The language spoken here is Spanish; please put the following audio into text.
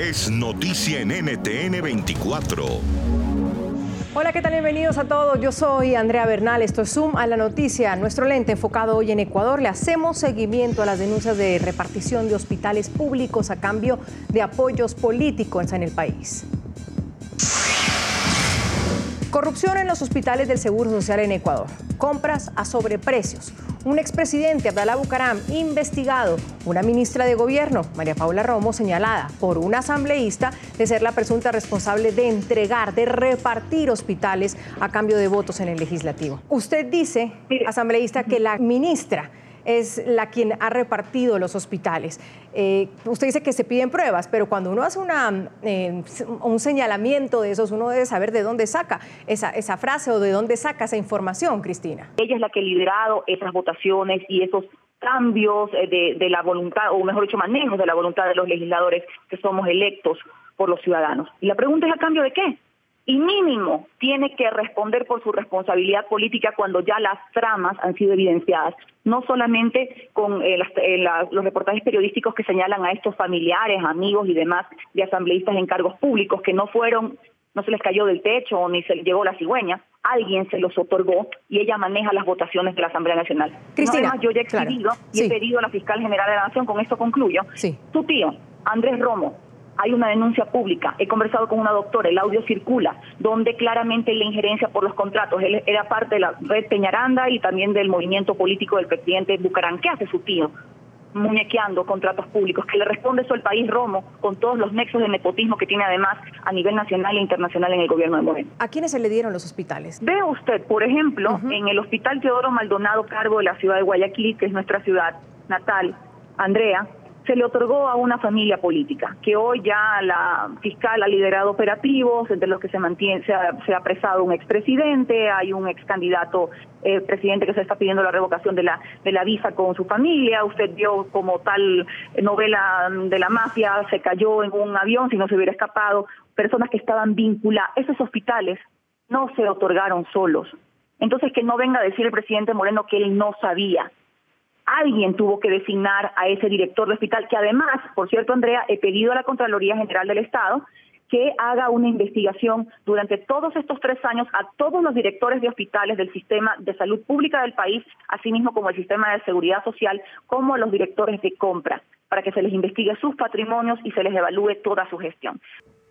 es noticia en NTN 24. Hola, ¿qué tal? Bienvenidos a todos. Yo soy Andrea Bernal. Esto es Zoom a la noticia. Nuestro lente enfocado hoy en Ecuador. Le hacemos seguimiento a las denuncias de repartición de hospitales públicos a cambio de apoyos políticos en el país. Corrupción en los hospitales del Seguro Social en Ecuador. Compras a sobreprecios. Un expresidente, Abdalá Bucaram, investigado. Una ministra de Gobierno, María Paula Romo, señalada por un asambleísta de ser la presunta responsable de entregar, de repartir hospitales a cambio de votos en el legislativo. Usted dice, asambleísta, que la ministra es la quien ha repartido los hospitales. Eh, usted dice que se piden pruebas, pero cuando uno hace una, eh, un señalamiento de esos, uno debe saber de dónde saca esa, esa frase o de dónde saca esa información, Cristina. Ella es la que ha liderado esas votaciones y esos cambios eh, de, de la voluntad, o mejor dicho, manejos de la voluntad de los legisladores que somos electos por los ciudadanos. Y la pregunta es a cambio de qué? Y mínimo tiene que responder por su responsabilidad política cuando ya las tramas han sido evidenciadas, no solamente con eh, eh, los reportajes periodísticos que señalan a estos familiares, amigos y demás de asambleístas en cargos públicos que no fueron, no se les cayó del techo ni se les llegó la cigüeña, alguien se los otorgó y ella maneja las votaciones de la Asamblea Nacional. Cristina, yo ya he y he pedido a la fiscal general de la Nación, con esto concluyo, sí. su tío, Andrés Romo, hay una denuncia pública. He conversado con una doctora, el audio circula, donde claramente hay la injerencia por los contratos. Él era parte de la red Peñaranda y también del movimiento político del presidente Bucarán. ¿Qué hace su tío? muñequeando contratos públicos, que le responde eso el país Romo, con todos los nexos de nepotismo que tiene además a nivel nacional e internacional en el gobierno de Moreno. ¿A quiénes se le dieron los hospitales? Ve usted, por ejemplo, en el Hospital Teodoro Maldonado, cargo de la ciudad de Guayaquil, que es nuestra ciudad natal, Andrea, se le otorgó a una familia política, que hoy ya la fiscal ha liderado operativos, entre los que se mantiene, se ha, se apresado un expresidente, hay un ex candidato eh, presidente que se está pidiendo la revocación de la, de la visa con su familia, usted vio como tal novela de la mafia, se cayó en un avión si no se hubiera escapado, personas que estaban vinculadas, esos hospitales no se otorgaron solos. Entonces que no venga a decir el presidente Moreno que él no sabía alguien tuvo que designar a ese director de hospital, que además, por cierto, Andrea, he pedido a la Contraloría General del Estado que haga una investigación durante todos estos tres años a todos los directores de hospitales del sistema de salud pública del país, así mismo como el sistema de seguridad social, como los directores de compra, para que se les investigue sus patrimonios y se les evalúe toda su gestión.